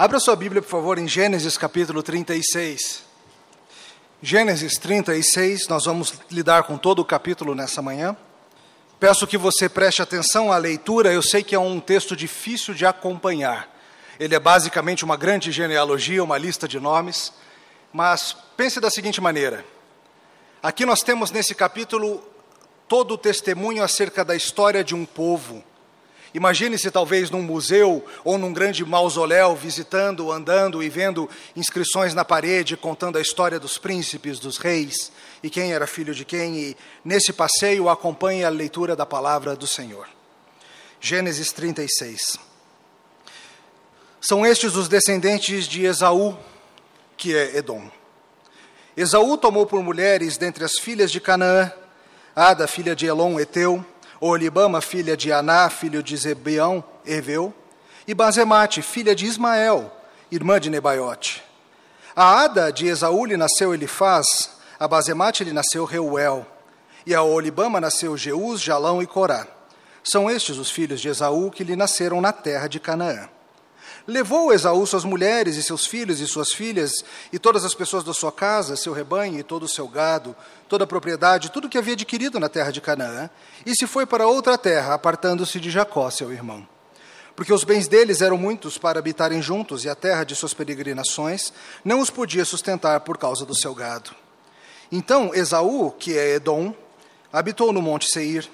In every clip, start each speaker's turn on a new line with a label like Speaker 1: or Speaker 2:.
Speaker 1: Abra sua Bíblia, por favor, em Gênesis capítulo 36. Gênesis 36, nós vamos lidar com todo o capítulo nessa manhã. Peço que você preste atenção à leitura, eu sei que é um texto difícil de acompanhar. Ele é basicamente uma grande genealogia, uma lista de nomes, mas pense da seguinte maneira: aqui nós temos nesse capítulo todo o testemunho acerca da história de um povo Imagine-se talvez num museu ou num grande mausoléu, visitando, andando e vendo inscrições na parede contando a história dos príncipes, dos reis e quem era filho de quem, e nesse passeio acompanhe a leitura da palavra do Senhor. Gênesis 36. São estes os descendentes de Esaú, que é Edom. Esaú tomou por mulheres dentre as filhas de Canaã, Ada, filha de Elon, Eteu, Olibama, filha de Aná, filho de Zebeão, Eveu, e Bazemate, filha de Ismael, irmã de Nebaiote. A Ada de Esaú lhe nasceu Elifaz, a Bazemate lhe nasceu Reuel, e a Olibama nasceu Jeus, Jalão e Corá. São estes os filhos de Esaú que lhe nasceram na terra de Canaã. Levou Esaú suas mulheres e seus filhos e suas filhas, e todas as pessoas da sua casa, seu rebanho e todo o seu gado, toda a propriedade, tudo que havia adquirido na terra de Canaã, e se foi para outra terra, apartando-se de Jacó, seu irmão. Porque os bens deles eram muitos para habitarem juntos, e a terra de suas peregrinações não os podia sustentar por causa do seu gado. Então Esaú, que é Edom, habitou no monte Seir.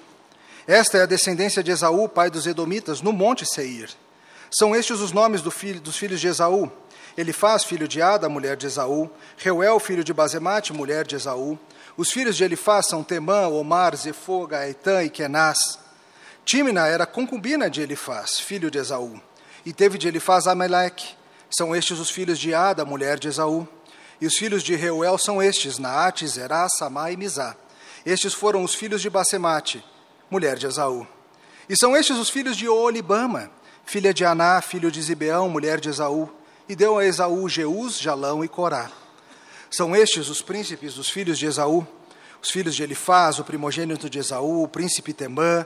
Speaker 1: Esta é a descendência de Esaú, pai dos Edomitas, no monte Seir. São estes os nomes do filho, dos filhos de Esaú: Elifaz, filho de Ada, mulher de Esaú, Reuel, filho de Bazemate, mulher de Esaú. Os filhos de Elifaz são Temã, Omar, Zefô, Gaetã e Kenaz. Tímina era concubina de Elifaz, filho de Esaú, e teve de Elifaz Ameleque. São estes os filhos de Ada, mulher de Esaú. E os filhos de Reuel são estes, Naate, Zerá, Samá e Mizá. Estes foram os filhos de Basemate, mulher de Esaú. E são estes os filhos de Olibama, filha de Aná, filho de Zibeão, mulher de Esaú, e deu a Esaú Jeus, Jalão e Corá. São estes os príncipes dos filhos de Esaú, os filhos de Elifaz, o primogênito de Esaú, o príncipe Temã,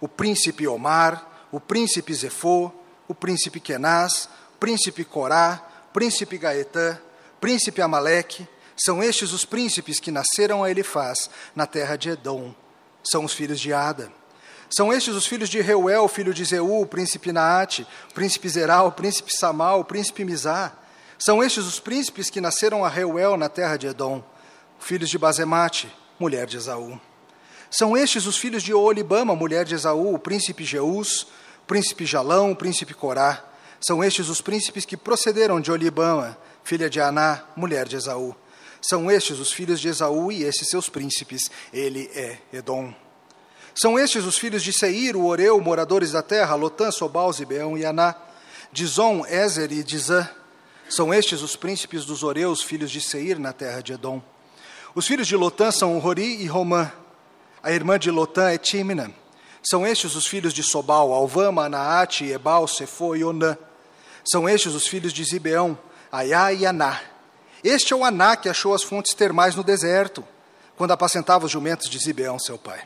Speaker 1: o príncipe Omar, o príncipe Zefô, o príncipe Kenaz, o príncipe Corá, o príncipe Gaetã, príncipe Amaleque, são estes os príncipes que nasceram a Elifaz na terra de Edom. São os filhos de Ada. São estes os filhos de Reuel, filho de Zeu, príncipe Naate, príncipe Zeral, príncipe Samal, príncipe Mizá. São estes os príncipes que nasceram a Reuel na terra de Edom, filhos de Bazemate, mulher de Esaú. São estes os filhos de Olibama, mulher de Esaú, o príncipe Jeus, o príncipe Jalão, príncipe Corá. São estes os príncipes que procederam de Olibama, filha de Aná, mulher de Esaú. São estes os filhos de Esaú e esses seus príncipes. Ele é Edom. São estes os filhos de Seir, o Oreu, moradores da terra, Lotã, Sobal, Zibeão e Aná, Dizon, Ezer e Dizã. São estes os príncipes dos Oreus, filhos de Seir, na terra de Edom. Os filhos de Lotã são Rori e Romã. A irmã de Lotã é Tímina. São estes os filhos de Sobal, Alvama, Anaate, Ebal, Sefo e Onã. São estes os filhos de Zibeão, Aiá e Aná. Este é o Aná que achou as fontes termais no deserto, quando apacentava os jumentos de Zibeão, seu pai.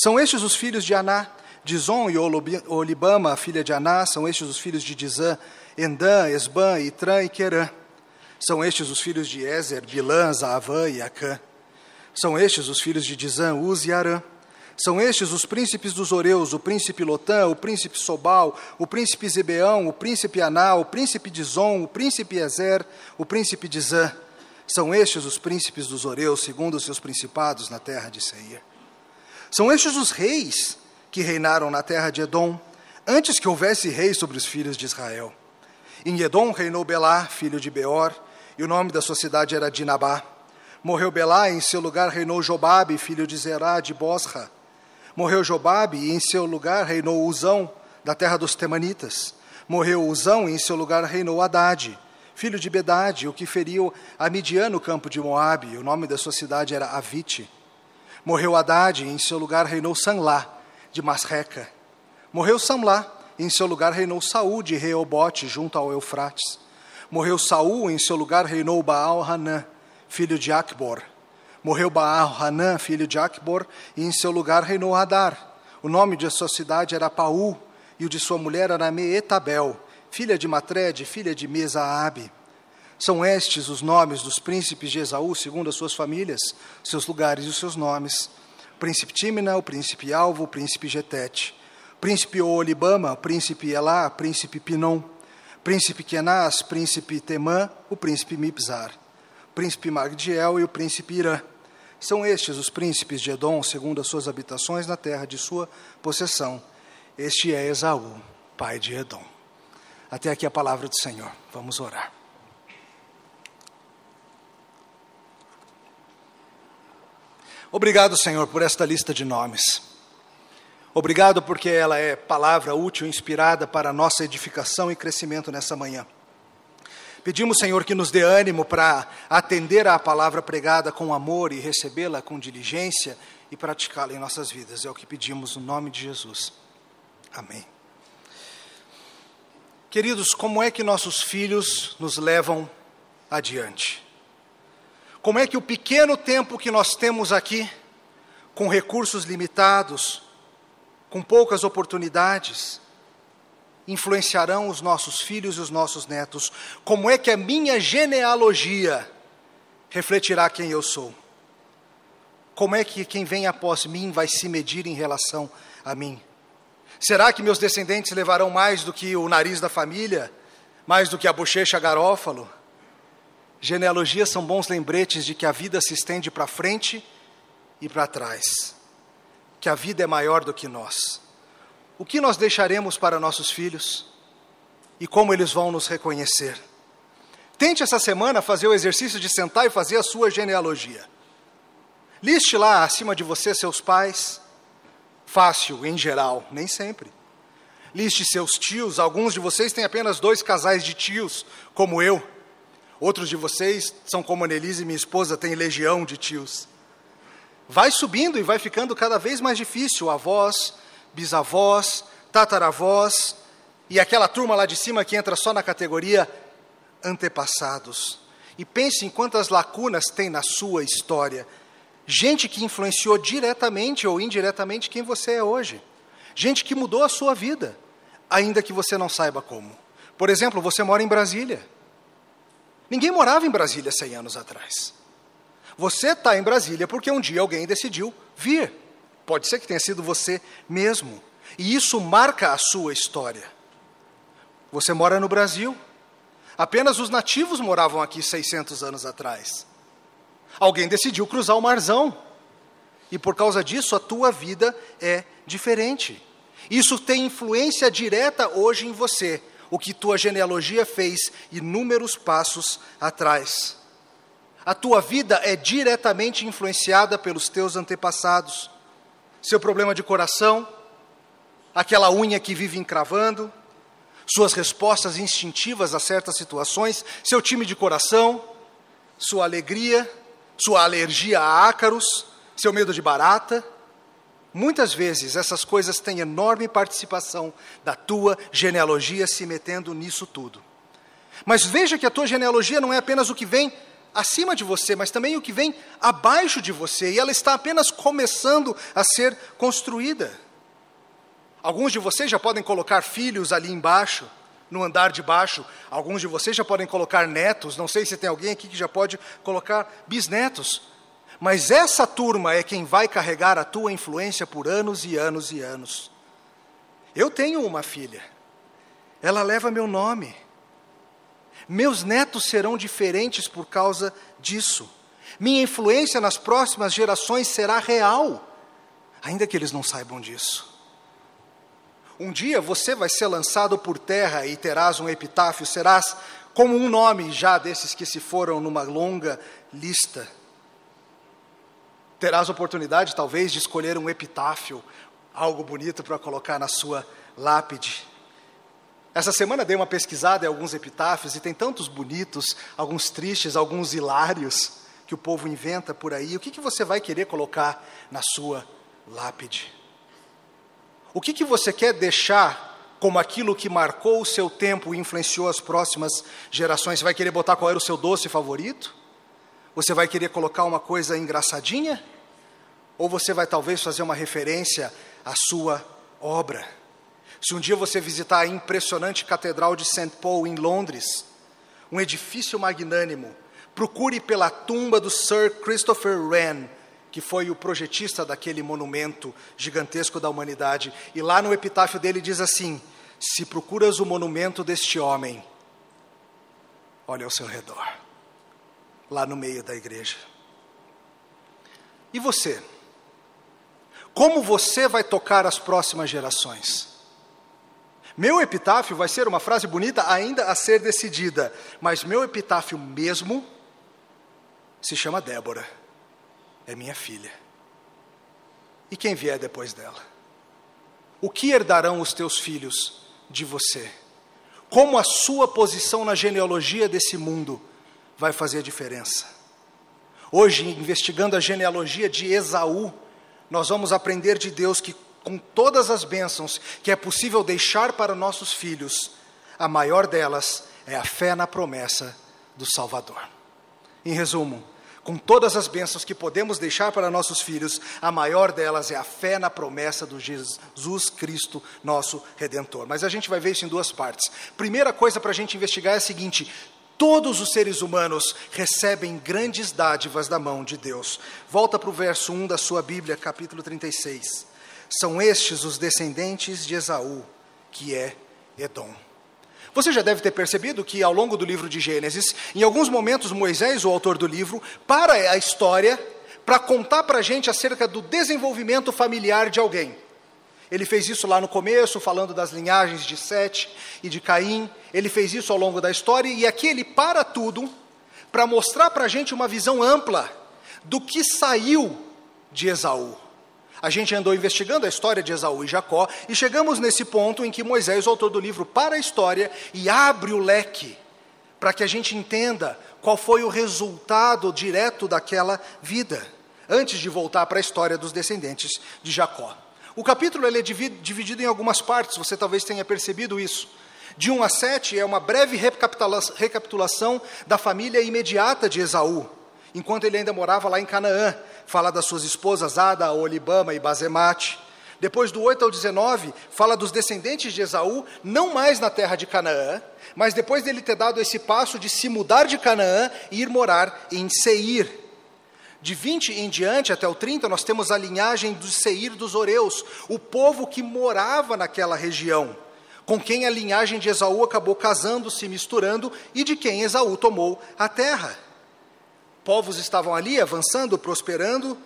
Speaker 1: São estes os filhos de Aná, Dizon e Olibama, filha de Aná, são estes os filhos de Dizã, Endã, Esbã, Itrã e Querã. São estes os filhos de Ezer, Bilã, Zaavã e Acã. São estes os filhos de Dizã, Uz e Arã. São estes os príncipes dos Oreus, o príncipe Lotã, o príncipe Sobal, o príncipe Zebeão, o príncipe Aná, o príncipe Dizon, o príncipe Ezer, o príncipe Dizã. São estes os príncipes dos Oreus, segundo os seus principados na terra de Seir. São estes os reis que reinaram na terra de Edom, antes que houvesse rei sobre os filhos de Israel. Em Edom reinou Belá, filho de Beor, e o nome da sua cidade era Dinabá. Morreu Belá, e em seu lugar reinou Jobabe, filho de Zerá, de Bosra. Morreu Jobabe, e em seu lugar reinou Uzão, da terra dos Temanitas. Morreu Uzão, e em seu lugar reinou Haddad, filho de Bedade, o que feriu a Midian no campo de Moabe. O nome da sua cidade era Avite. Morreu Haddad, e em seu lugar reinou Sanlá, de Masreca. Morreu Samlá, e em seu lugar reinou Saúl de Reobote, junto ao Eufrates. Morreu Saúl, e em seu lugar reinou Baal Hanã, filho de Acbor. Morreu Baal Hanã, filho de Acbor, e em seu lugar reinou Hadar. O nome de sua cidade era Paú, e o de sua mulher era Meetabel, filha de Matred, filha de Mesaabe. São estes os nomes dos príncipes de Esaú, segundo as suas famílias, seus lugares e os seus nomes. O príncipe Tímina, o príncipe Alvo, o príncipe Getete. Príncipe Olibama, príncipe Elá, príncipe Pinom. Príncipe Kenaz, príncipe Temã, o príncipe Mipzar. Príncipe Magdiel e o príncipe Irã. São estes os príncipes de Edom, segundo as suas habitações na terra de sua possessão. Este é Esaú, pai de Edom. Até aqui a palavra do Senhor. Vamos orar. Obrigado, Senhor, por esta lista de nomes. Obrigado porque ela é palavra útil, inspirada para a nossa edificação e crescimento nessa manhã. Pedimos, Senhor, que nos dê ânimo para atender à palavra pregada com amor e recebê-la com diligência e praticá-la em nossas vidas. É o que pedimos no nome de Jesus. Amém. Queridos, como é que nossos filhos nos levam adiante? Como é que o pequeno tempo que nós temos aqui, com recursos limitados, com poucas oportunidades, influenciarão os nossos filhos e os nossos netos? Como é que a minha genealogia refletirá quem eu sou? Como é que quem vem após mim vai se medir em relação a mim? Será que meus descendentes levarão mais do que o nariz da família? Mais do que a bochecha garófalo? Genealogias são bons lembretes de que a vida se estende para frente e para trás, que a vida é maior do que nós. O que nós deixaremos para nossos filhos e como eles vão nos reconhecer? Tente essa semana fazer o exercício de sentar e fazer a sua genealogia. Liste lá acima de você seus pais. Fácil, em geral, nem sempre. Liste seus tios. Alguns de vocês têm apenas dois casais de tios, como eu. Outros de vocês são como a Nelise, minha esposa, tem legião de tios. Vai subindo e vai ficando cada vez mais difícil. Avós, bisavós, tataravós e aquela turma lá de cima que entra só na categoria antepassados. E pense em quantas lacunas tem na sua história. Gente que influenciou diretamente ou indiretamente quem você é hoje. Gente que mudou a sua vida, ainda que você não saiba como. Por exemplo, você mora em Brasília. Ninguém morava em Brasília 100 anos atrás. Você está em Brasília porque um dia alguém decidiu vir. Pode ser que tenha sido você mesmo. E isso marca a sua história. Você mora no Brasil. Apenas os nativos moravam aqui 600 anos atrás. Alguém decidiu cruzar o marzão. E por causa disso, a tua vida é diferente. Isso tem influência direta hoje em você, o que tua genealogia fez inúmeros passos atrás. A tua vida é diretamente influenciada pelos teus antepassados seu problema de coração, aquela unha que vive encravando, suas respostas instintivas a certas situações, seu time de coração, sua alegria, sua alergia a ácaros, seu medo de barata. Muitas vezes essas coisas têm enorme participação da tua genealogia se metendo nisso tudo. Mas veja que a tua genealogia não é apenas o que vem acima de você, mas também o que vem abaixo de você, e ela está apenas começando a ser construída. Alguns de vocês já podem colocar filhos ali embaixo, no andar de baixo, alguns de vocês já podem colocar netos, não sei se tem alguém aqui que já pode colocar bisnetos. Mas essa turma é quem vai carregar a tua influência por anos e anos e anos. Eu tenho uma filha, ela leva meu nome. Meus netos serão diferentes por causa disso. Minha influência nas próximas gerações será real, ainda que eles não saibam disso. Um dia você vai ser lançado por terra e terás um epitáfio, serás como um nome já desses que se foram numa longa lista. Terás oportunidade, talvez, de escolher um epitáfio, algo bonito para colocar na sua lápide. Essa semana dei uma pesquisada em alguns epitáfios e tem tantos bonitos, alguns tristes, alguns hilários que o povo inventa por aí. O que, que você vai querer colocar na sua lápide? O que, que você quer deixar como aquilo que marcou o seu tempo e influenciou as próximas gerações? Você vai querer botar qual era o seu doce favorito? Você vai querer colocar uma coisa engraçadinha? Ou você vai talvez fazer uma referência à sua obra? Se um dia você visitar a impressionante Catedral de St. Paul em Londres, um edifício magnânimo, procure pela tumba do Sir Christopher Wren, que foi o projetista daquele monumento gigantesco da humanidade. E lá no epitáfio dele diz assim: Se procuras o monumento deste homem, olha ao seu redor, lá no meio da igreja. E você? Como você vai tocar as próximas gerações? Meu epitáfio vai ser uma frase bonita ainda a ser decidida, mas meu epitáfio mesmo se chama Débora. É minha filha. E quem vier depois dela? O que herdarão os teus filhos de você? Como a sua posição na genealogia desse mundo vai fazer a diferença? Hoje, investigando a genealogia de Esaú, nós vamos aprender de Deus que, com todas as bênçãos que é possível deixar para nossos filhos, a maior delas é a fé na promessa do Salvador. Em resumo, com todas as bênçãos que podemos deixar para nossos filhos, a maior delas é a fé na promessa do Jesus Cristo, nosso Redentor. Mas a gente vai ver isso em duas partes. Primeira coisa para a gente investigar é a seguinte: Todos os seres humanos recebem grandes dádivas da mão de Deus. Volta para o verso 1 da sua Bíblia, capítulo 36. São estes os descendentes de Esaú, que é Edom. Você já deve ter percebido que ao longo do livro de Gênesis, em alguns momentos Moisés, o autor do livro, para a história para contar para a gente acerca do desenvolvimento familiar de alguém. Ele fez isso lá no começo, falando das linhagens de Sete e de Caim. Ele fez isso ao longo da história e aqui ele para tudo para mostrar para a gente uma visão ampla do que saiu de Esaú. A gente andou investigando a história de Esaú e Jacó e chegamos nesse ponto em que Moisés, o autor do livro, para a história e abre o leque para que a gente entenda qual foi o resultado direto daquela vida, antes de voltar para a história dos descendentes de Jacó. O capítulo ele é dividido em algumas partes, você talvez tenha percebido isso. De 1 a 7 é uma breve recapitulação da família imediata de Esaú, enquanto ele ainda morava lá em Canaã. Fala das suas esposas Ada, Olibama e Bazemate. Depois do 8 ao 19, fala dos descendentes de Esaú, não mais na terra de Canaã, mas depois dele ter dado esse passo de se mudar de Canaã e ir morar em Seir. De 20 em diante até o 30, nós temos a linhagem do Seir dos Oreus, o povo que morava naquela região, com quem a linhagem de Esaú acabou casando, se misturando e de quem Esaú tomou a terra. Povos estavam ali avançando, prosperando,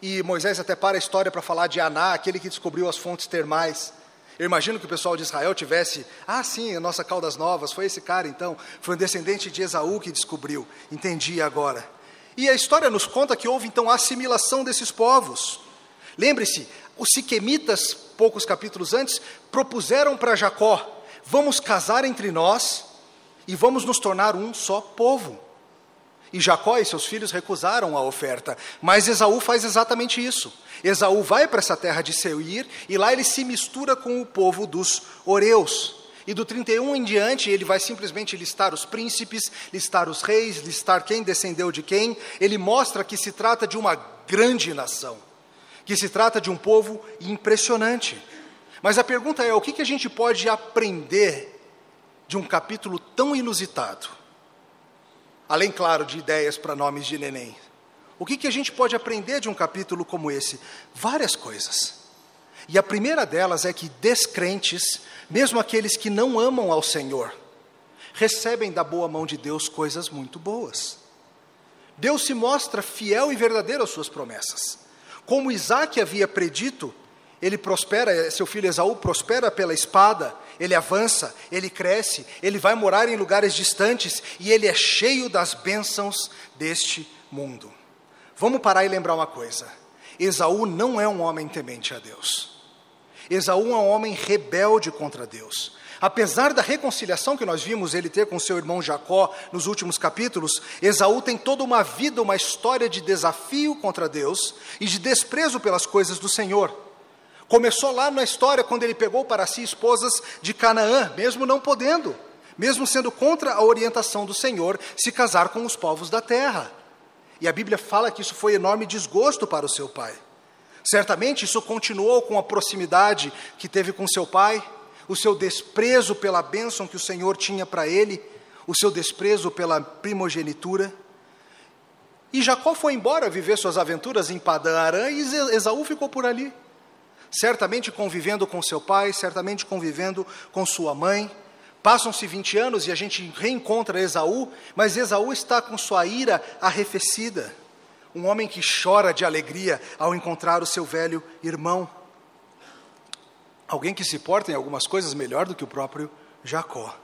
Speaker 1: e Moisés até para a história para falar de Aná, aquele que descobriu as fontes termais. Eu imagino que o pessoal de Israel tivesse, ah, sim, a nossa Caldas Novas, foi esse cara então, foi um descendente de Esaú que descobriu. Entendi agora. E a história nos conta que houve então a assimilação desses povos. Lembre-se, os siquemitas, poucos capítulos antes, propuseram para Jacó: vamos casar entre nós e vamos nos tornar um só povo. E Jacó e seus filhos recusaram a oferta, mas Esaú faz exatamente isso. Esaú vai para essa terra de Seir e lá ele se mistura com o povo dos Oreus. E do 31 em diante, ele vai simplesmente listar os príncipes, listar os reis, listar quem descendeu de quem. Ele mostra que se trata de uma grande nação, que se trata de um povo impressionante. Mas a pergunta é: o que, que a gente pode aprender de um capítulo tão inusitado? Além, claro, de ideias para nomes de neném. O que, que a gente pode aprender de um capítulo como esse? Várias coisas. E a primeira delas é que descrentes mesmo aqueles que não amam ao Senhor, recebem da boa mão de Deus coisas muito boas. Deus se mostra fiel e verdadeiro às suas promessas. Como Isaac havia predito, ele prospera, seu filho Esaú prospera pela espada, ele avança, ele cresce, ele vai morar em lugares distantes e ele é cheio das bênçãos deste mundo. Vamos parar e lembrar uma coisa: Esaú não é um homem temente a Deus. Esaú é um homem rebelde contra Deus. Apesar da reconciliação que nós vimos ele ter com seu irmão Jacó nos últimos capítulos, Esaú tem toda uma vida, uma história de desafio contra Deus e de desprezo pelas coisas do Senhor. Começou lá na história quando ele pegou para si esposas de Canaã, mesmo não podendo, mesmo sendo contra a orientação do Senhor, se casar com os povos da terra. E a Bíblia fala que isso foi enorme desgosto para o seu pai. Certamente isso continuou com a proximidade que teve com seu pai, o seu desprezo pela bênção que o Senhor tinha para ele, o seu desprezo pela primogenitura. E Jacó foi embora viver suas aventuras em Padã Arã e Esaú ficou por ali. Certamente convivendo com seu pai, certamente convivendo com sua mãe. Passam-se 20 anos e a gente reencontra Esaú, mas Esaú está com sua ira arrefecida. Um homem que chora de alegria ao encontrar o seu velho irmão. Alguém que se porta em algumas coisas melhor do que o próprio Jacó.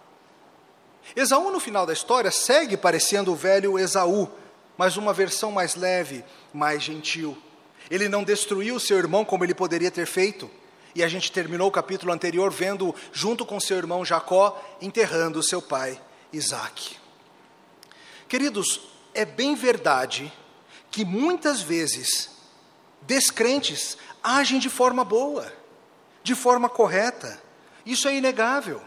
Speaker 1: Esaú, no final da história, segue parecendo o velho Esaú, mas uma versão mais leve, mais gentil. Ele não destruiu seu irmão como ele poderia ter feito. E a gente terminou o capítulo anterior vendo, junto com seu irmão Jacó, enterrando seu pai Isaac. Queridos, é bem verdade que muitas vezes descrentes agem de forma boa, de forma correta. Isso é inegável.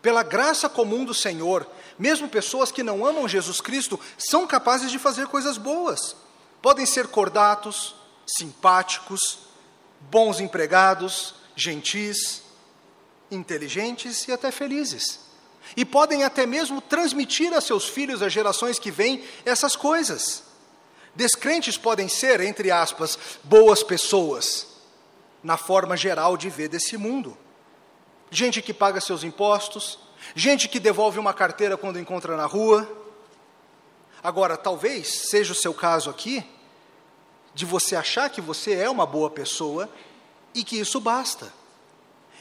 Speaker 1: Pela graça comum do Senhor, mesmo pessoas que não amam Jesus Cristo são capazes de fazer coisas boas. Podem ser cordatos, simpáticos, bons empregados, gentis, inteligentes e até felizes. E podem até mesmo transmitir a seus filhos, às gerações que vêm, essas coisas. Descrentes podem ser, entre aspas, boas pessoas, na forma geral de ver desse mundo. Gente que paga seus impostos, gente que devolve uma carteira quando encontra na rua. Agora, talvez seja o seu caso aqui, de você achar que você é uma boa pessoa e que isso basta.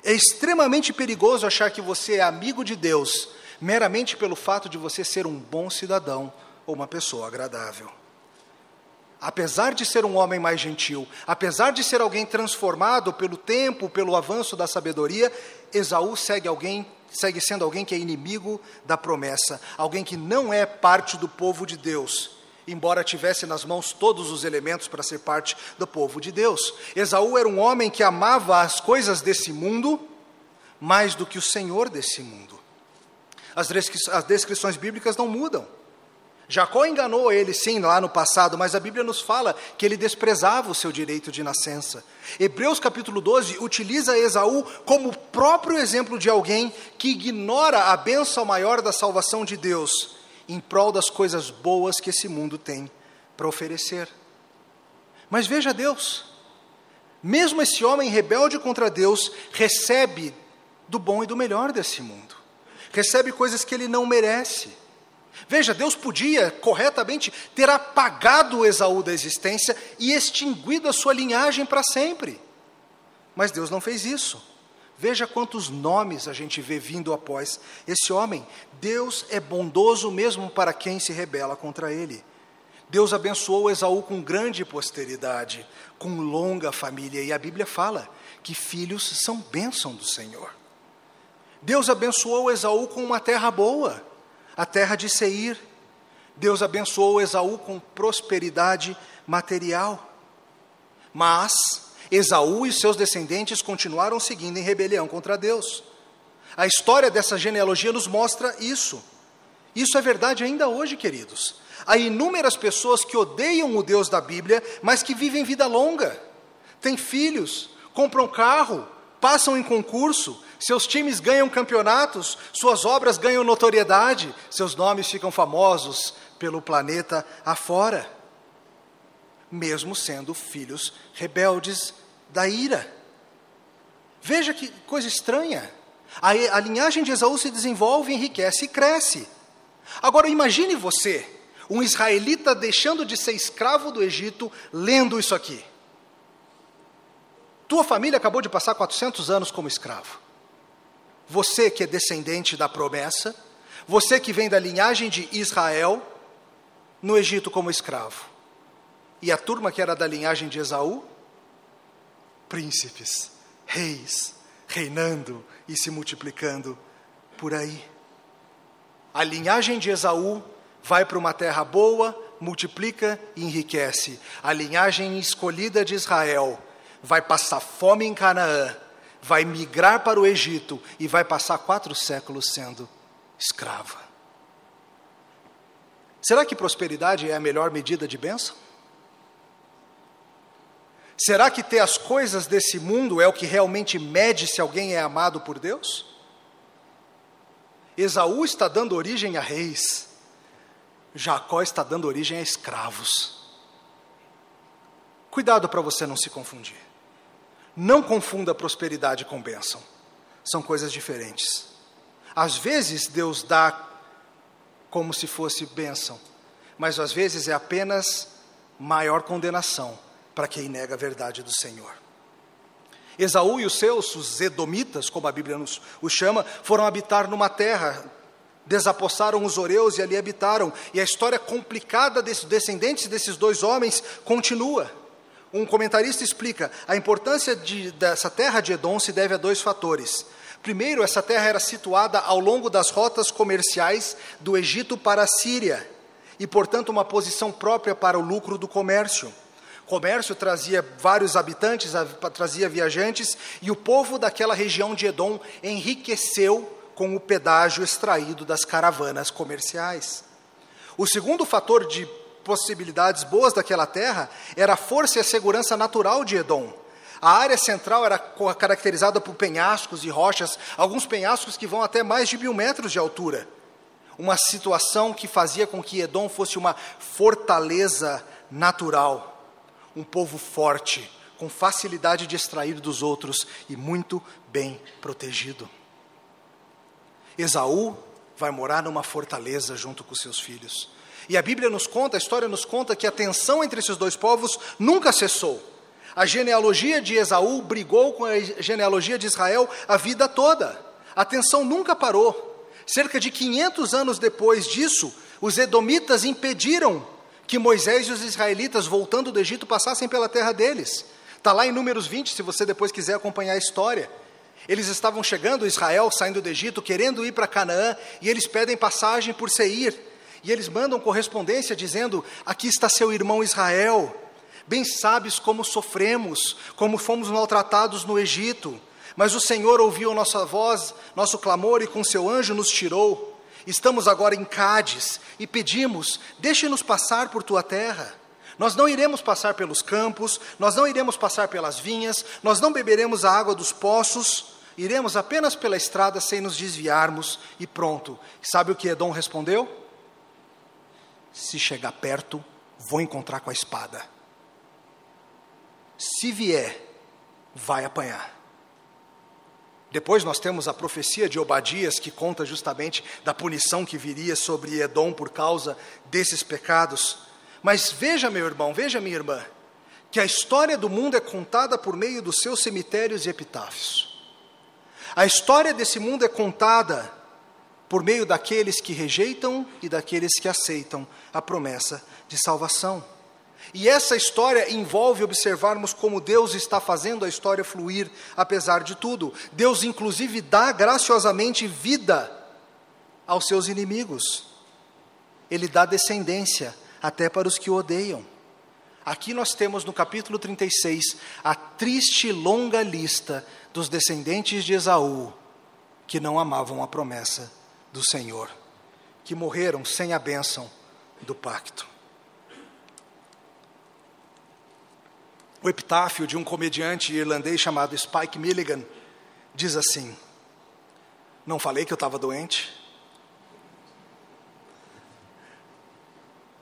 Speaker 1: É extremamente perigoso achar que você é amigo de Deus meramente pelo fato de você ser um bom cidadão ou uma pessoa agradável. Apesar de ser um homem mais gentil, apesar de ser alguém transformado pelo tempo, pelo avanço da sabedoria, Esaú segue alguém segue sendo alguém que é inimigo da promessa, alguém que não é parte do povo de Deus, embora tivesse nas mãos todos os elementos para ser parte do povo de Deus. Esaú era um homem que amava as coisas desse mundo mais do que o Senhor desse mundo. As descrições bíblicas não mudam. Jacó enganou ele, sim, lá no passado, mas a Bíblia nos fala que ele desprezava o seu direito de nascença. Hebreus capítulo 12 utiliza Esaú como próprio exemplo de alguém que ignora a bênção maior da salvação de Deus em prol das coisas boas que esse mundo tem para oferecer. Mas veja Deus, mesmo esse homem rebelde contra Deus recebe do bom e do melhor desse mundo, recebe coisas que ele não merece Veja, Deus podia corretamente ter apagado Esaú da existência e extinguido a sua linhagem para sempre. Mas Deus não fez isso. Veja quantos nomes a gente vê vindo após esse homem. Deus é bondoso mesmo para quem se rebela contra ele. Deus abençoou Esaú com grande posteridade, com longa família, e a Bíblia fala que filhos são bênção do Senhor. Deus abençoou Esaú com uma terra boa a terra de Seir. Deus abençoou Esaú com prosperidade material. Mas Esaú e seus descendentes continuaram seguindo em rebelião contra Deus. A história dessa genealogia nos mostra isso. Isso é verdade ainda hoje, queridos. Há inúmeras pessoas que odeiam o Deus da Bíblia, mas que vivem vida longa. Têm filhos, compram carro, passam em concurso, seus times ganham campeonatos, suas obras ganham notoriedade, seus nomes ficam famosos pelo planeta afora, mesmo sendo filhos rebeldes da ira. Veja que coisa estranha. A, a linhagem de Esaú se desenvolve, enriquece e cresce. Agora imagine você, um israelita deixando de ser escravo do Egito, lendo isso aqui. Tua família acabou de passar 400 anos como escravo. Você que é descendente da promessa, você que vem da linhagem de Israel, no Egito como escravo. E a turma que era da linhagem de Esaú? Príncipes, reis, reinando e se multiplicando por aí. A linhagem de Esaú vai para uma terra boa, multiplica e enriquece. A linhagem escolhida de Israel vai passar fome em Canaã vai migrar para o Egito e vai passar quatro séculos sendo escrava. Será que prosperidade é a melhor medida de bênção? Será que ter as coisas desse mundo é o que realmente mede se alguém é amado por Deus? Esaú está dando origem a reis, Jacó está dando origem a escravos. Cuidado para você não se confundir. Não confunda prosperidade com bênção, são coisas diferentes. Às vezes Deus dá como se fosse bênção, mas às vezes é apenas maior condenação para quem nega a verdade do Senhor. Esaú e os seus, os Edomitas, como a Bíblia nos os chama, foram habitar numa terra, desapossaram os Oreus e ali habitaram. E a história complicada desses descendentes desses dois homens continua. Um comentarista explica: a importância de, dessa terra de Edom se deve a dois fatores. Primeiro, essa terra era situada ao longo das rotas comerciais do Egito para a Síria, e, portanto, uma posição própria para o lucro do comércio comércio trazia vários habitantes, trazia viajantes, e o povo daquela região de Edom enriqueceu com o pedágio extraído das caravanas comerciais. O segundo fator de possibilidades boas daquela terra era a força e a segurança natural de Edom. A área central era caracterizada por penhascos e rochas, alguns penhascos que vão até mais de mil metros de altura. Uma situação que fazia com que Edom fosse uma fortaleza natural um povo forte, com facilidade de extrair dos outros e muito bem protegido. Esaú vai morar numa fortaleza junto com seus filhos. E a Bíblia nos conta, a história nos conta que a tensão entre esses dois povos nunca cessou. A genealogia de Esaú brigou com a genealogia de Israel a vida toda. A tensão nunca parou. Cerca de 500 anos depois disso, os edomitas impediram que Moisés e os israelitas, voltando do Egito, passassem pela terra deles. Está lá em Números 20, se você depois quiser acompanhar a história. Eles estavam chegando, Israel saindo do Egito, querendo ir para Canaã, e eles pedem passagem por Seir. E eles mandam correspondência dizendo: Aqui está seu irmão Israel. Bem sabes como sofremos, como fomos maltratados no Egito. Mas o Senhor ouviu nossa voz, nosso clamor, e com seu anjo nos tirou. Estamos agora em Cádiz e pedimos: deixe-nos passar por tua terra. Nós não iremos passar pelos campos, nós não iremos passar pelas vinhas, nós não beberemos a água dos poços, iremos apenas pela estrada sem nos desviarmos e pronto. Sabe o que Edom respondeu? Se chegar perto, vou encontrar com a espada. Se vier, vai apanhar. Depois nós temos a profecia de Obadias, que conta justamente da punição que viria sobre Edom por causa desses pecados. Mas veja, meu irmão, veja, minha irmã, que a história do mundo é contada por meio dos seus cemitérios e epitáfios. A história desse mundo é contada por meio daqueles que rejeitam e daqueles que aceitam a promessa de salvação. E essa história envolve observarmos como Deus está fazendo a história fluir, apesar de tudo. Deus, inclusive, dá graciosamente vida aos seus inimigos. Ele dá descendência até para os que o odeiam. Aqui nós temos no capítulo 36 a triste e longa lista dos descendentes de Esaú que não amavam a promessa do Senhor, que morreram sem a bênção do pacto. O epitáfio de um comediante irlandês chamado Spike Milligan diz assim: Não falei que eu estava doente?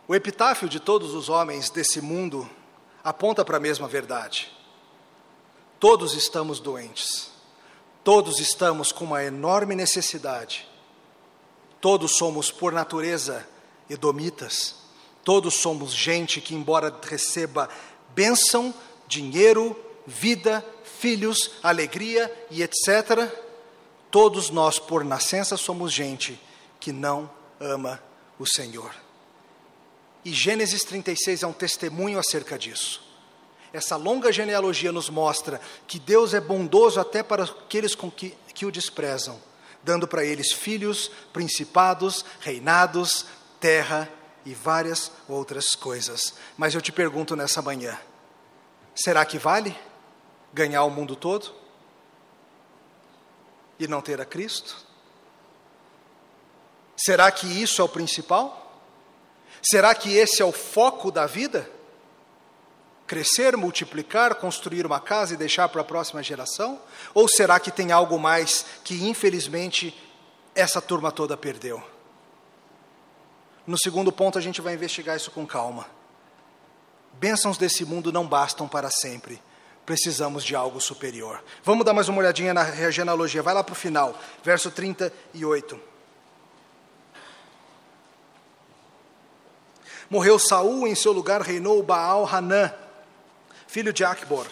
Speaker 1: O epitáfio de todos os homens desse mundo aponta para a mesma verdade. Todos estamos doentes, todos estamos com uma enorme necessidade, todos somos, por natureza, edomitas, todos somos gente que, embora receba bênção, dinheiro, vida, filhos, alegria e etc. Todos nós, por nascença, somos gente que não ama o Senhor. E Gênesis 36 é um testemunho acerca disso. Essa longa genealogia nos mostra que Deus é bondoso até para aqueles com que, que o desprezam, dando para eles filhos, principados, reinados, terra e várias outras coisas. Mas eu te pergunto nessa manhã: Será que vale ganhar o mundo todo e não ter a Cristo? Será que isso é o principal? Será que esse é o foco da vida? Crescer, multiplicar, construir uma casa e deixar para a próxima geração? Ou será que tem algo mais que, infelizmente, essa turma toda perdeu? No segundo ponto, a gente vai investigar isso com calma. Bênçãos desse mundo não bastam para sempre. Precisamos de algo superior. Vamos dar mais uma olhadinha na genealogia. Vai lá para o final, verso 38. Morreu Saul, em seu lugar reinou Baal Hanã, filho de Acbor.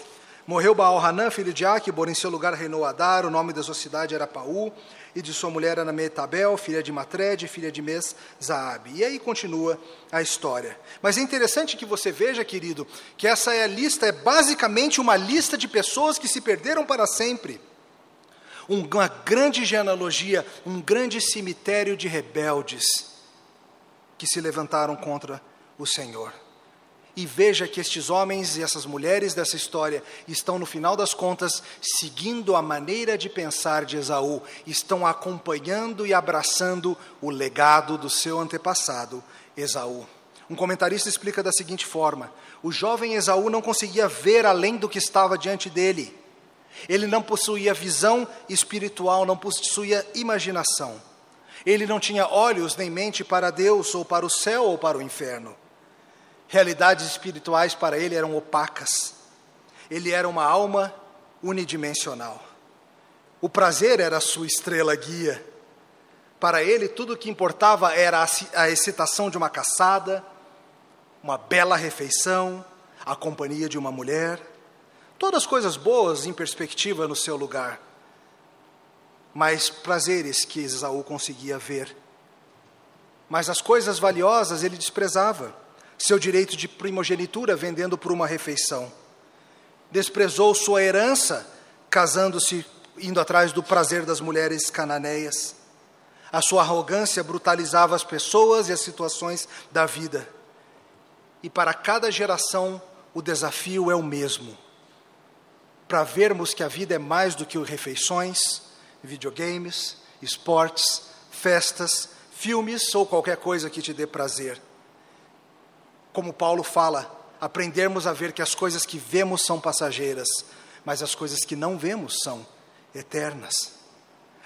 Speaker 1: Morreu Baal Hanã, filho de Acbor, em seu lugar reinou Adar, o nome da sua cidade era Paú, e de sua mulher era Metabel, filha de Matred, filha de Mes Zaabe. E aí continua a história. Mas é interessante que você veja, querido, que essa é a lista, é basicamente uma lista de pessoas que se perderam para sempre. Uma grande genealogia, um grande cemitério de rebeldes que se levantaram contra o Senhor. E veja que estes homens e essas mulheres dessa história estão, no final das contas, seguindo a maneira de pensar de Esaú, estão acompanhando e abraçando o legado do seu antepassado, Esaú. Um comentarista explica da seguinte forma: o jovem Esaú não conseguia ver além do que estava diante dele. Ele não possuía visão espiritual, não possuía imaginação. Ele não tinha olhos nem mente para Deus, ou para o céu, ou para o inferno. Realidades espirituais para ele eram opacas. Ele era uma alma unidimensional. O prazer era a sua estrela guia. Para ele, tudo o que importava era a excitação de uma caçada, uma bela refeição, a companhia de uma mulher. Todas coisas boas em perspectiva no seu lugar. Mas prazeres que Esaú conseguia ver. Mas as coisas valiosas ele desprezava seu direito de primogenitura vendendo por uma refeição. Desprezou sua herança, casando-se, indo atrás do prazer das mulheres cananeias. A sua arrogância brutalizava as pessoas e as situações da vida. E para cada geração, o desafio é o mesmo. Para vermos que a vida é mais do que refeições, videogames, esportes, festas, filmes ou qualquer coisa que te dê prazer como Paulo fala, aprendermos a ver que as coisas que vemos são passageiras, mas as coisas que não vemos são eternas.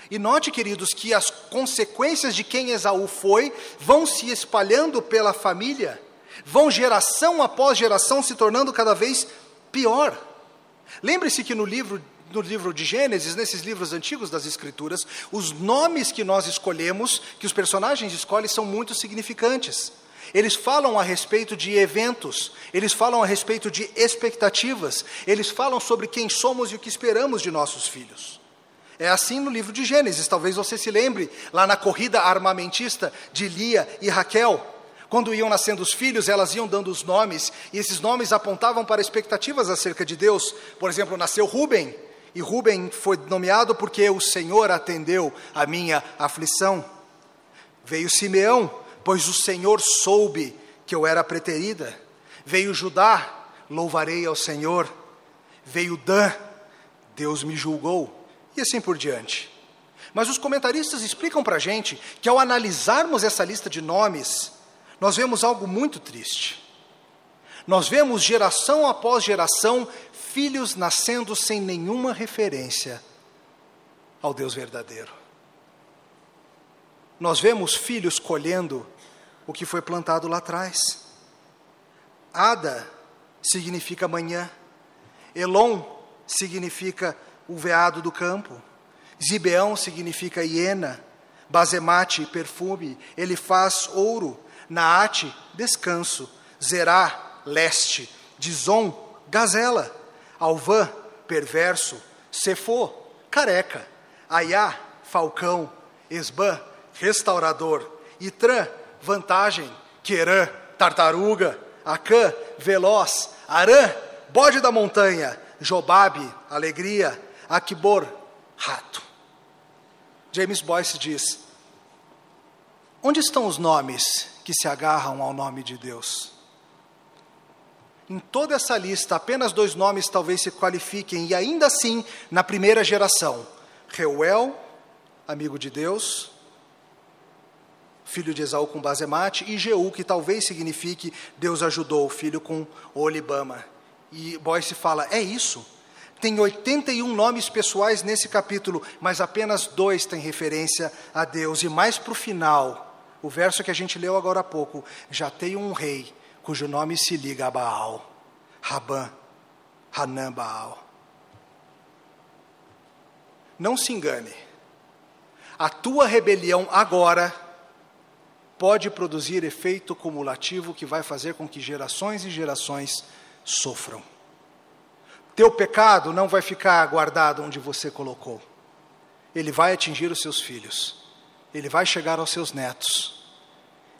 Speaker 1: E note, queridos, que as consequências de quem Esaú foi vão se espalhando pela família, vão geração após geração se tornando cada vez pior. Lembre-se que no livro no livro de Gênesis, nesses livros antigos das Escrituras, os nomes que nós escolhemos, que os personagens escolhem, são muito significantes. Eles falam a respeito de eventos, eles falam a respeito de expectativas, eles falam sobre quem somos e o que esperamos de nossos filhos. É assim no livro de Gênesis, talvez você se lembre, lá na corrida armamentista de Lia e Raquel. Quando iam nascendo os filhos, elas iam dando os nomes, e esses nomes apontavam para expectativas acerca de Deus. Por exemplo, nasceu Ruben, e Ruben foi nomeado porque o Senhor atendeu a minha aflição. Veio Simeão, pois o Senhor soube que eu era preterida. Veio Judá, louvarei ao Senhor. Veio Dan, Deus me julgou. E assim por diante. Mas os comentaristas explicam para a gente que ao analisarmos essa lista de nomes, nós vemos algo muito triste. Nós vemos geração após geração filhos nascendo sem nenhuma referência ao Deus verdadeiro. Nós vemos filhos colhendo o que foi plantado lá atrás. Ada significa manhã, Elon significa o veado do campo, Zibeão significa hiena, Bazemate, perfume, ele faz ouro, Naate, descanso, Zerá, leste, Dizon, gazela, Alvã, perverso, Cefô, careca, Aiá, falcão, Esbã, restaurador. Itrã, vantagem. Querã, tartaruga. Acã, veloz. Arã, bode da montanha. Jobabe, alegria. Aquibor, rato. James Boyce diz: Onde estão os nomes que se agarram ao nome de Deus? Em toda essa lista, apenas dois nomes talvez se qualifiquem, e ainda assim, na primeira geração: Reuel, amigo de Deus, filho de Esaú com Basemate, e Jeú, que talvez signifique Deus ajudou, filho com Olibama. E Boyce fala: é isso. Tem 81 nomes pessoais nesse capítulo, mas apenas dois têm referência a Deus. E mais para o final, o verso que a gente leu agora há pouco, já tem um rei cujo nome se liga a Baal, Rabã, Hanã Baal. Não se engane, a tua rebelião agora pode produzir efeito cumulativo que vai fazer com que gerações e gerações sofram. Teu pecado não vai ficar guardado onde você colocou. Ele vai atingir os seus filhos. Ele vai chegar aos seus netos.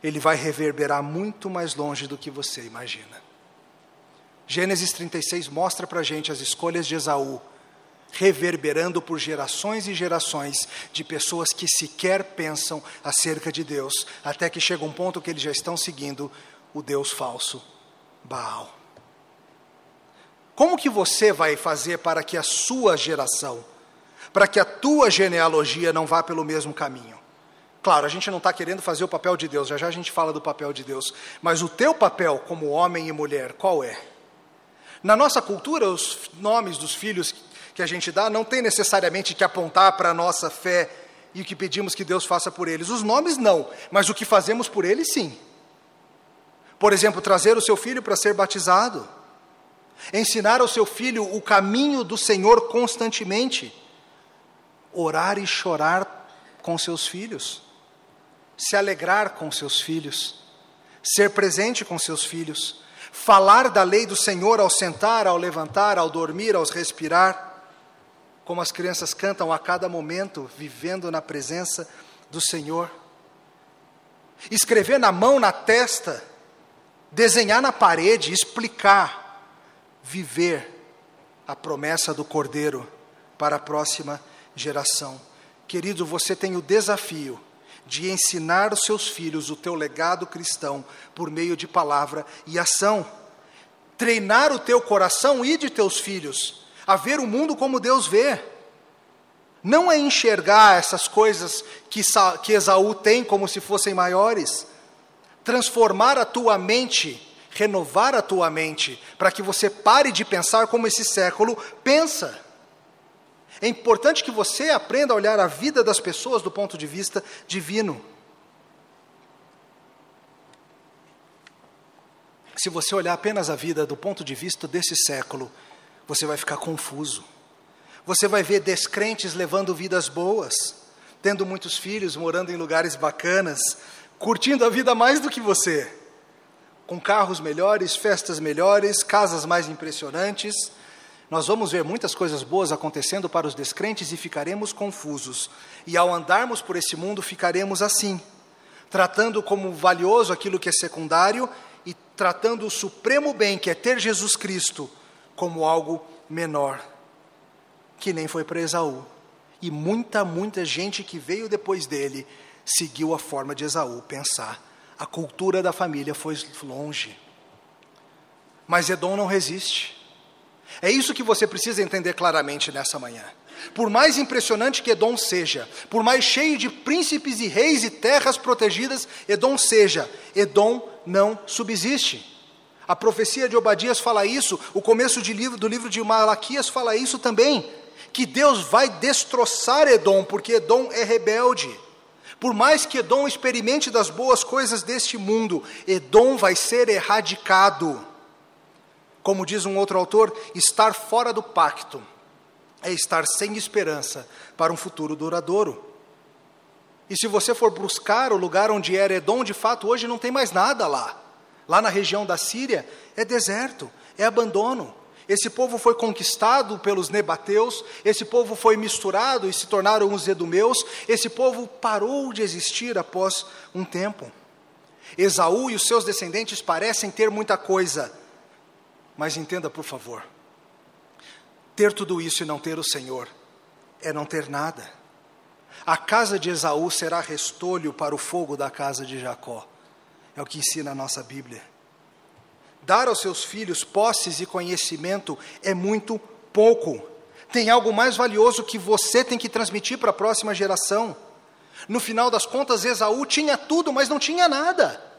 Speaker 1: Ele vai reverberar muito mais longe do que você imagina. Gênesis 36 mostra para a gente as escolhas de Esaú reverberando por gerações e gerações de pessoas que sequer pensam acerca de Deus, até que chega um ponto que eles já estão seguindo o Deus falso, Baal. Como que você vai fazer para que a sua geração, para que a tua genealogia não vá pelo mesmo caminho? Claro, a gente não está querendo fazer o papel de Deus, já já a gente fala do papel de Deus, mas o teu papel como homem e mulher, qual é? Na nossa cultura, os nomes dos filhos que a gente dá não tem necessariamente que apontar para a nossa fé e o que pedimos que Deus faça por eles. Os nomes não, mas o que fazemos por eles sim. Por exemplo, trazer o seu filho para ser batizado, ensinar ao seu filho o caminho do Senhor constantemente, orar e chorar com seus filhos, se alegrar com seus filhos, ser presente com seus filhos, falar da lei do Senhor ao sentar, ao levantar, ao dormir, ao respirar como as crianças cantam a cada momento, vivendo na presença do Senhor. Escrever na mão, na testa, desenhar na parede, explicar, viver a promessa do Cordeiro para a próxima geração. Querido, você tem o desafio de ensinar os seus filhos o teu legado cristão por meio de palavra e ação. Treinar o teu coração e de teus filhos a ver o mundo como Deus vê. Não é enxergar essas coisas que, que Esaú tem como se fossem maiores. Transformar a tua mente, renovar a tua mente, para que você pare de pensar como esse século pensa. É importante que você aprenda a olhar a vida das pessoas do ponto de vista divino. Se você olhar apenas a vida do ponto de vista desse século, você vai ficar confuso. Você vai ver descrentes levando vidas boas, tendo muitos filhos, morando em lugares bacanas, curtindo a vida mais do que você, com carros melhores, festas melhores, casas mais impressionantes. Nós vamos ver muitas coisas boas acontecendo para os descrentes e ficaremos confusos. E ao andarmos por esse mundo, ficaremos assim, tratando como valioso aquilo que é secundário e tratando o supremo bem, que é ter Jesus Cristo, como algo menor, que nem foi para Esaú. E muita, muita gente que veio depois dele seguiu a forma de Esaú pensar. A cultura da família foi longe. Mas Edom não resiste. É isso que você precisa entender claramente nessa manhã. Por mais impressionante que Edom seja, por mais cheio de príncipes e reis e terras protegidas Edom seja, Edom não subsiste. A profecia de Obadias fala isso, o começo livro, do livro de Malaquias fala isso também, que Deus vai destroçar Edom, porque Edom é rebelde. Por mais que Edom experimente das boas coisas deste mundo, Edom vai ser erradicado. Como diz um outro autor, estar fora do pacto é estar sem esperança para um futuro duradouro. E se você for buscar o lugar onde era Edom, de fato, hoje não tem mais nada lá. Lá na região da Síria é deserto, é abandono. Esse povo foi conquistado pelos nebateus, esse povo foi misturado e se tornaram os edumeus, esse povo parou de existir após um tempo. Esaú e os seus descendentes parecem ter muita coisa, mas entenda, por favor, ter tudo isso e não ter o Senhor é não ter nada. A casa de Esaú será restolho para o fogo da casa de Jacó. É o que ensina a nossa Bíblia. Dar aos seus filhos posses e conhecimento é muito pouco. Tem algo mais valioso que você tem que transmitir para a próxima geração. No final das contas, Esaú tinha tudo, mas não tinha nada.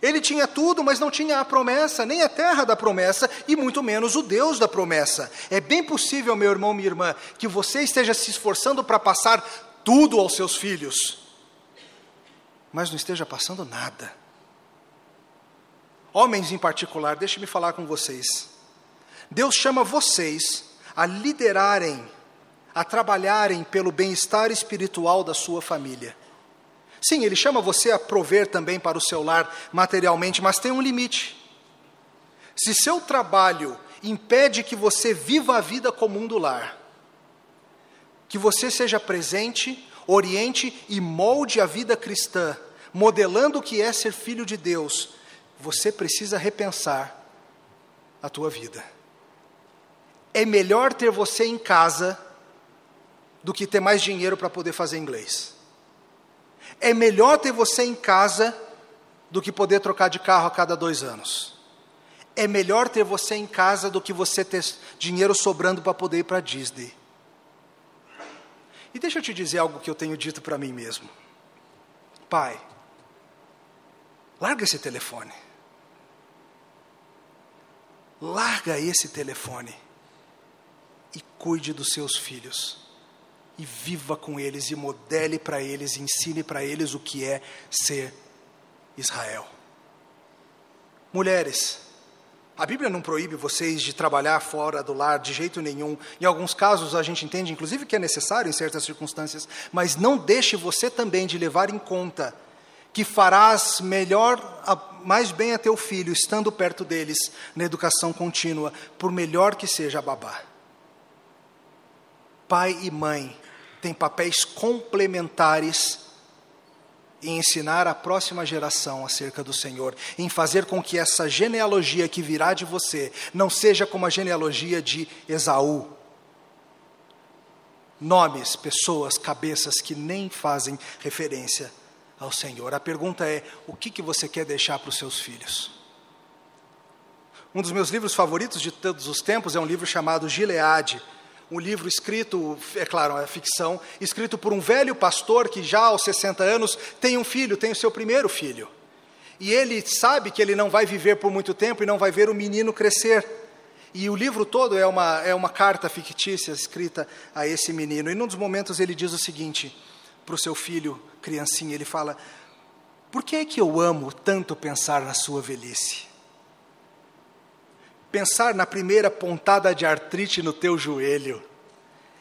Speaker 1: Ele tinha tudo, mas não tinha a promessa, nem a terra da promessa, e muito menos o Deus da promessa. É bem possível, meu irmão, minha irmã, que você esteja se esforçando para passar tudo aos seus filhos, mas não esteja passando nada. Homens em particular, deixe-me falar com vocês. Deus chama vocês a liderarem, a trabalharem pelo bem-estar espiritual da sua família. Sim, Ele chama você a prover também para o seu lar materialmente, mas tem um limite. Se seu trabalho impede que você viva a vida comum do lar, que você seja presente, oriente e molde a vida cristã, modelando o que é ser filho de Deus, você precisa repensar a tua vida. É melhor ter você em casa do que ter mais dinheiro para poder fazer inglês. É melhor ter você em casa do que poder trocar de carro a cada dois anos. É melhor ter você em casa do que você ter dinheiro sobrando para poder ir para Disney. E deixa eu te dizer algo que eu tenho dito para mim mesmo. Pai, larga esse telefone. Larga esse telefone e cuide dos seus filhos e viva com eles e modele para eles, ensine para eles o que é ser Israel. Mulheres, a Bíblia não proíbe vocês de trabalhar fora do lar de jeito nenhum. Em alguns casos a gente entende, inclusive, que é necessário em certas circunstâncias, mas não deixe você também de levar em conta que farás melhor, mais bem a teu filho, estando perto deles na educação contínua, por melhor que seja a babá. Pai e mãe tem papéis complementares em ensinar a próxima geração acerca do Senhor, em fazer com que essa genealogia que virá de você não seja como a genealogia de Esaú. Nomes, pessoas, cabeças que nem fazem referência ao Senhor. A pergunta é: o que, que você quer deixar para os seus filhos? Um dos meus livros favoritos de todos os tempos é um livro chamado Gileade um livro escrito, é claro, é ficção, escrito por um velho pastor que já aos 60 anos tem um filho, tem o seu primeiro filho. E ele sabe que ele não vai viver por muito tempo e não vai ver o menino crescer. E o livro todo é uma, é uma carta fictícia escrita a esse menino. E num dos momentos ele diz o seguinte para o seu filho, criancinha: ele fala, Por que é que eu amo tanto pensar na sua velhice? Pensar na primeira pontada de artrite no teu joelho.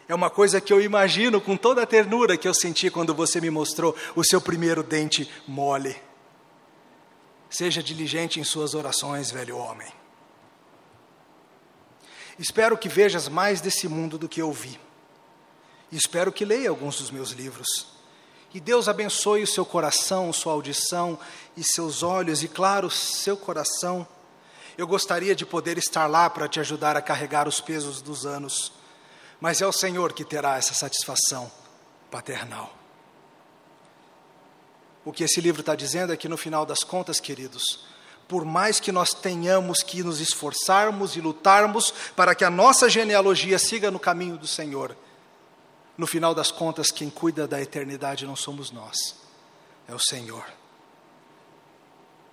Speaker 1: É uma coisa que eu imagino com toda a ternura que eu senti quando você me mostrou o seu primeiro dente mole. Seja diligente em suas orações, velho homem. Espero que vejas mais desse mundo do que eu vi. Espero que leia alguns dos meus livros. E Deus abençoe o seu coração, sua audição e seus olhos, e claro, seu coração eu gostaria de poder estar lá para te ajudar a carregar os pesos dos anos, mas é o Senhor que terá essa satisfação paternal. O que esse livro está dizendo é que no final das contas, queridos, por mais que nós tenhamos que nos esforçarmos e lutarmos para que a nossa genealogia siga no caminho do Senhor, no final das contas, quem cuida da eternidade não somos nós, é o Senhor.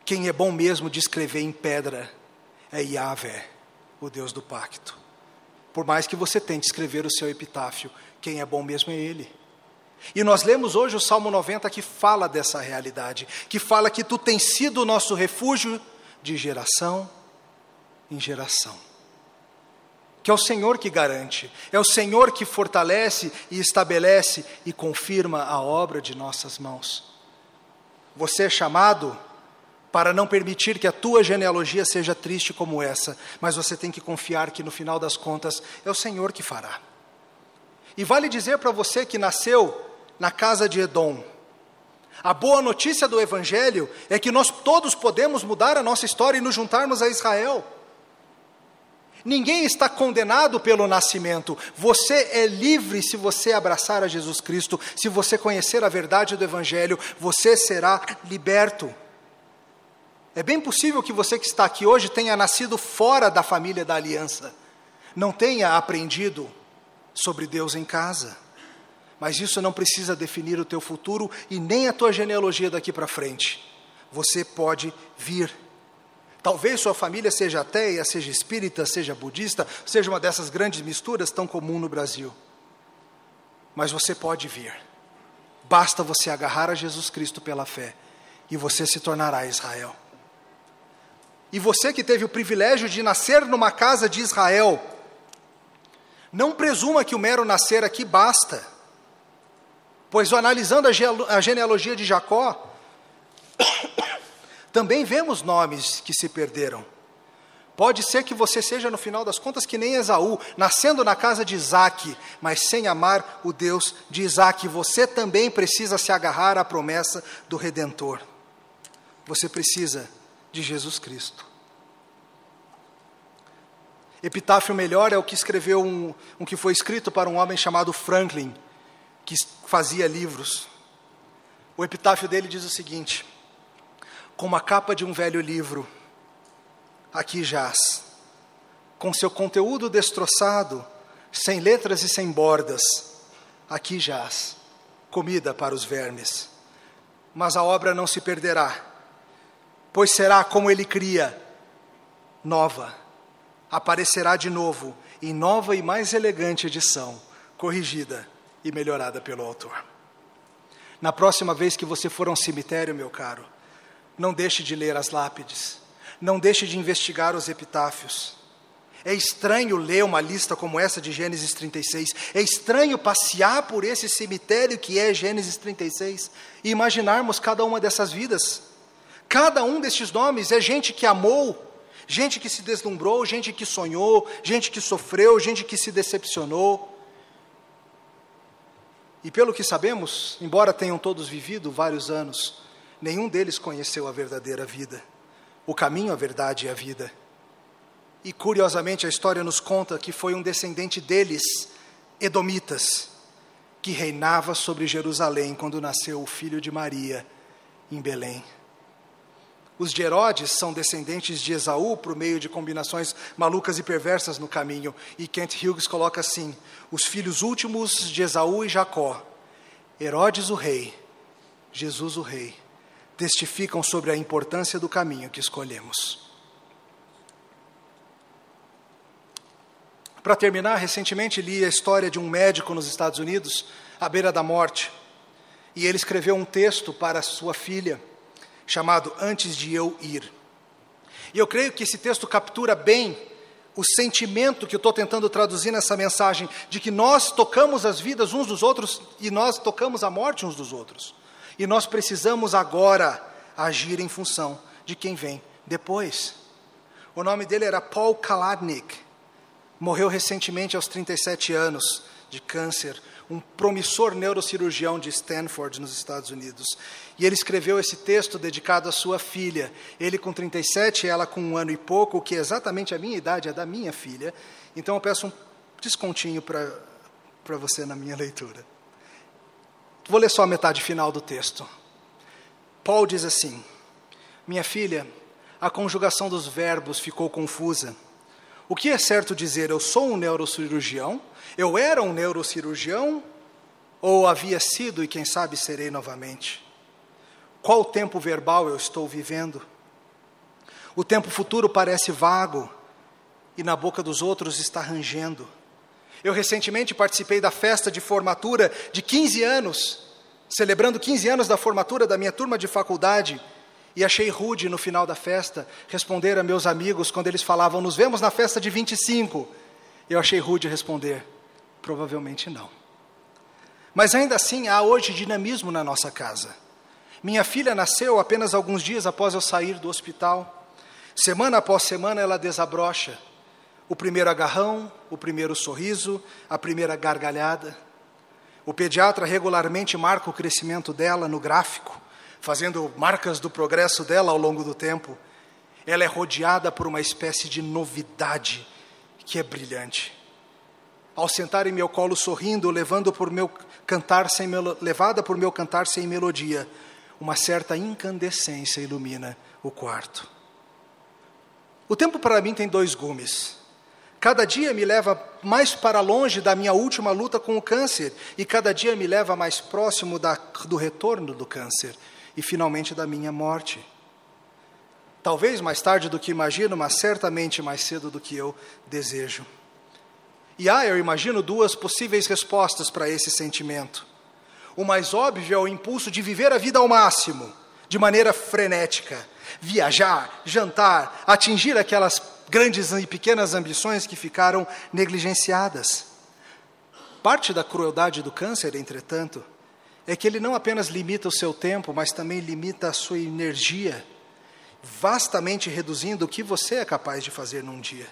Speaker 1: Quem é bom mesmo de escrever em pedra é Yahvé, o Deus do pacto. Por mais que você tente escrever o seu epitáfio, quem é bom mesmo é Ele. E nós lemos hoje o Salmo 90 que fala dessa realidade, que fala que tu tens sido o nosso refúgio de geração em geração. Que é o Senhor que garante, é o Senhor que fortalece e estabelece e confirma a obra de nossas mãos. Você é chamado para não permitir que a tua genealogia seja triste como essa, mas você tem que confiar que no final das contas é o Senhor que fará. E vale dizer para você que nasceu na casa de Edom. A boa notícia do Evangelho é que nós todos podemos mudar a nossa história e nos juntarmos a Israel. Ninguém está condenado pelo nascimento. Você é livre se você abraçar a Jesus Cristo, se você conhecer a verdade do Evangelho, você será liberto. É bem possível que você que está aqui hoje tenha nascido fora da família da aliança, não tenha aprendido sobre Deus em casa. Mas isso não precisa definir o teu futuro e nem a tua genealogia daqui para frente. você pode vir. Talvez sua família seja ateia, seja espírita, seja budista, seja uma dessas grandes misturas tão comum no Brasil. Mas você pode vir. Basta você agarrar a Jesus Cristo pela fé e você se tornará Israel. E você que teve o privilégio de nascer numa casa de Israel, não presuma que o mero nascer aqui basta. Pois analisando a genealogia de Jacó, também vemos nomes que se perderam. Pode ser que você seja, no final das contas, que nem Esaú, nascendo na casa de Isaac, mas sem amar o Deus de Isaac. Você também precisa se agarrar à promessa do Redentor. Você precisa de Jesus Cristo. Epitáfio melhor é o que escreveu um, um que foi escrito para um homem chamado Franklin, que fazia livros. O epitáfio dele diz o seguinte: como a capa de um velho livro, aqui jaz, com seu conteúdo destroçado, sem letras e sem bordas, aqui jaz, comida para os vermes. Mas a obra não se perderá, pois será como ele cria, nova aparecerá de novo em nova e mais elegante edição, corrigida e melhorada pelo autor. Na próxima vez que você for a um cemitério, meu caro, não deixe de ler as lápides, não deixe de investigar os epitáfios. É estranho ler uma lista como essa de Gênesis 36. É estranho passear por esse cemitério que é Gênesis 36 e imaginarmos cada uma dessas vidas. Cada um destes nomes é gente que amou, Gente que se deslumbrou, gente que sonhou, gente que sofreu, gente que se decepcionou. E pelo que sabemos, embora tenham todos vivido vários anos, nenhum deles conheceu a verdadeira vida, o caminho, a verdade e a vida. E curiosamente a história nos conta que foi um descendente deles, Edomitas, que reinava sobre Jerusalém quando nasceu o filho de Maria em Belém. Os de Herodes são descendentes de Esaú por meio de combinações malucas e perversas no caminho. E Kent Hughes coloca assim: os filhos últimos de Esaú e Jacó, Herodes o rei, Jesus o rei, testificam sobre a importância do caminho que escolhemos. Para terminar, recentemente li a história de um médico nos Estados Unidos, à beira da morte, e ele escreveu um texto para sua filha chamado Antes de Eu Ir. E eu creio que esse texto captura bem o sentimento que eu estou tentando traduzir nessa mensagem, de que nós tocamos as vidas uns dos outros e nós tocamos a morte uns dos outros. E nós precisamos agora agir em função de quem vem depois. O nome dele era Paul Kaladnik. Morreu recentemente aos 37 anos de câncer um promissor neurocirurgião de Stanford, nos Estados Unidos. E ele escreveu esse texto dedicado à sua filha. Ele com 37, ela com um ano e pouco, que é exatamente a minha idade, é da minha filha. Então eu peço um descontinho para você na minha leitura. Vou ler só a metade final do texto. Paul diz assim: Minha filha, a conjugação dos verbos ficou confusa. O que é certo dizer? Eu sou um neurocirurgião? Eu era um neurocirurgião? Ou havia sido e quem sabe serei novamente? Qual tempo verbal eu estou vivendo? O tempo futuro parece vago e na boca dos outros está rangendo. Eu recentemente participei da festa de formatura de 15 anos, celebrando 15 anos da formatura da minha turma de faculdade. E achei rude no final da festa responder a meus amigos quando eles falavam: Nos vemos na festa de 25. Eu achei rude responder: Provavelmente não. Mas ainda assim há hoje dinamismo na nossa casa. Minha filha nasceu apenas alguns dias após eu sair do hospital. Semana após semana ela desabrocha. O primeiro agarrão, o primeiro sorriso, a primeira gargalhada. O pediatra regularmente marca o crescimento dela no gráfico fazendo marcas do progresso dela ao longo do tempo, ela é rodeada por uma espécie de novidade que é brilhante. Ao sentar em meu colo sorrindo, levando por meu cantar sem levada por meu cantar sem melodia, uma certa incandescência ilumina o quarto. O tempo para mim tem dois gumes. Cada dia me leva mais para longe da minha última luta com o câncer, e cada dia me leva mais próximo da, do retorno do câncer e finalmente da minha morte. Talvez mais tarde do que imagino, mas certamente mais cedo do que eu desejo. E há, eu imagino, duas possíveis respostas para esse sentimento. O mais óbvio é o impulso de viver a vida ao máximo, de maneira frenética, viajar, jantar, atingir aquelas grandes e pequenas ambições que ficaram negligenciadas. Parte da crueldade do câncer, entretanto, é que ele não apenas limita o seu tempo, mas também limita a sua energia, vastamente reduzindo o que você é capaz de fazer num dia.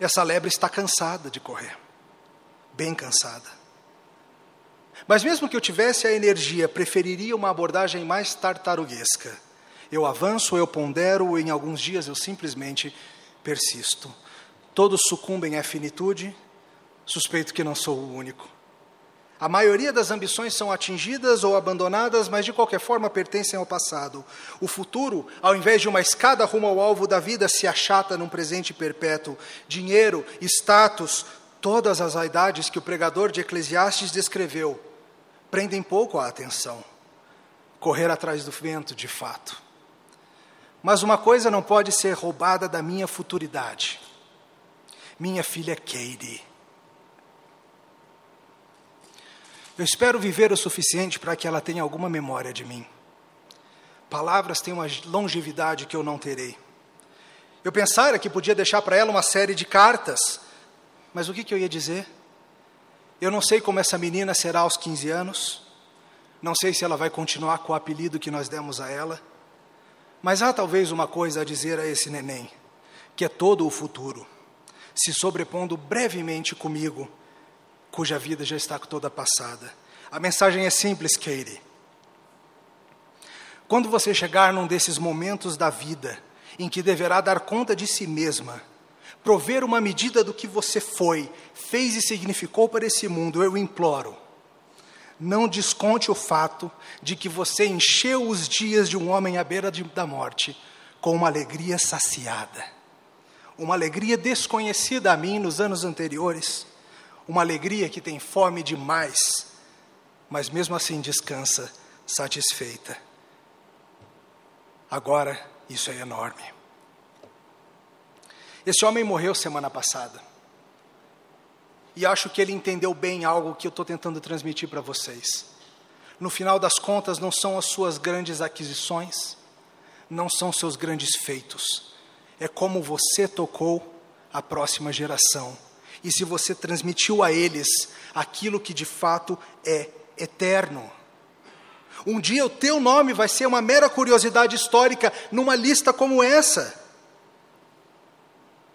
Speaker 1: Essa lebre está cansada de correr, bem cansada. Mas mesmo que eu tivesse a energia, preferiria uma abordagem mais tartaruguesca. Eu avanço, eu pondero, em alguns dias eu simplesmente persisto. Todos sucumbem à finitude, suspeito que não sou o único. A maioria das ambições são atingidas ou abandonadas, mas de qualquer forma pertencem ao passado. O futuro, ao invés de uma escada rumo ao alvo da vida, se achata num presente perpétuo. Dinheiro, status, todas as vaidades que o pregador de Eclesiastes descreveu prendem pouco a atenção. Correr atrás do vento, de fato. Mas uma coisa não pode ser roubada da minha futuridade. Minha filha Katie. Eu espero viver o suficiente para que ela tenha alguma memória de mim. Palavras têm uma longevidade que eu não terei. Eu pensara que podia deixar para ela uma série de cartas, mas o que, que eu ia dizer? Eu não sei como essa menina será aos 15 anos, não sei se ela vai continuar com o apelido que nós demos a ela, mas há talvez uma coisa a dizer a esse neném, que é todo o futuro, se sobrepondo brevemente comigo, cuja vida já está toda passada. A mensagem é simples, Katie. Quando você chegar num desses momentos da vida em que deverá dar conta de si mesma, prover uma medida do que você foi, fez e significou para esse mundo, eu imploro. Não desconte o fato de que você encheu os dias de um homem à beira de, da morte com uma alegria saciada, uma alegria desconhecida a mim nos anos anteriores, uma alegria que tem fome demais, mas mesmo assim descansa satisfeita. Agora, isso é enorme. Esse homem morreu semana passada. E acho que ele entendeu bem algo que eu estou tentando transmitir para vocês. No final das contas, não são as suas grandes aquisições, não são seus grandes feitos. É como você tocou a próxima geração. E se você transmitiu a eles aquilo que de fato é eterno. Um dia o teu nome vai ser uma mera curiosidade histórica numa lista como essa.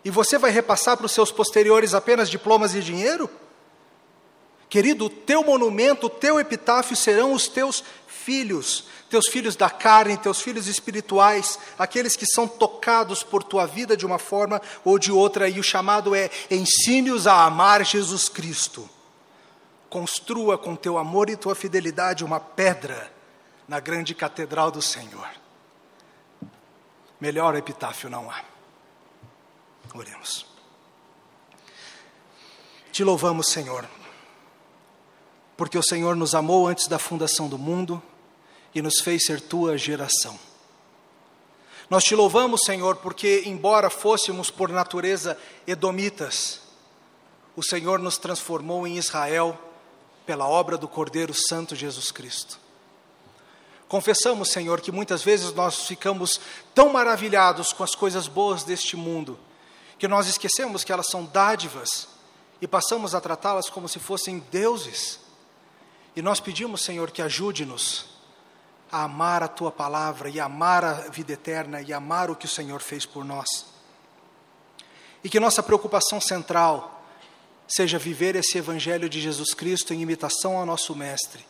Speaker 1: E você vai repassar para os seus posteriores apenas diplomas e dinheiro? Querido, o teu monumento, o teu epitáfio serão os teus filhos, teus filhos da carne, teus filhos espirituais, aqueles que são tocados por tua vida de uma forma ou de outra, e o chamado é: ensine-os a amar Jesus Cristo. Construa com teu amor e tua fidelidade uma pedra na grande catedral do Senhor. Melhor epitáfio não há. Oremos. Te louvamos, Senhor, porque o Senhor nos amou antes da fundação do mundo e nos fez ser tua geração. Nós te louvamos, Senhor, porque, embora fôssemos por natureza edomitas, o Senhor nos transformou em Israel pela obra do Cordeiro Santo Jesus Cristo. Confessamos, Senhor, que muitas vezes nós ficamos tão maravilhados com as coisas boas deste mundo que nós esquecemos que elas são dádivas e passamos a tratá-las como se fossem deuses. E nós pedimos, Senhor, que ajude-nos a amar a tua palavra e amar a vida eterna e amar o que o Senhor fez por nós. E que nossa preocupação central seja viver esse evangelho de Jesus Cristo em imitação ao nosso mestre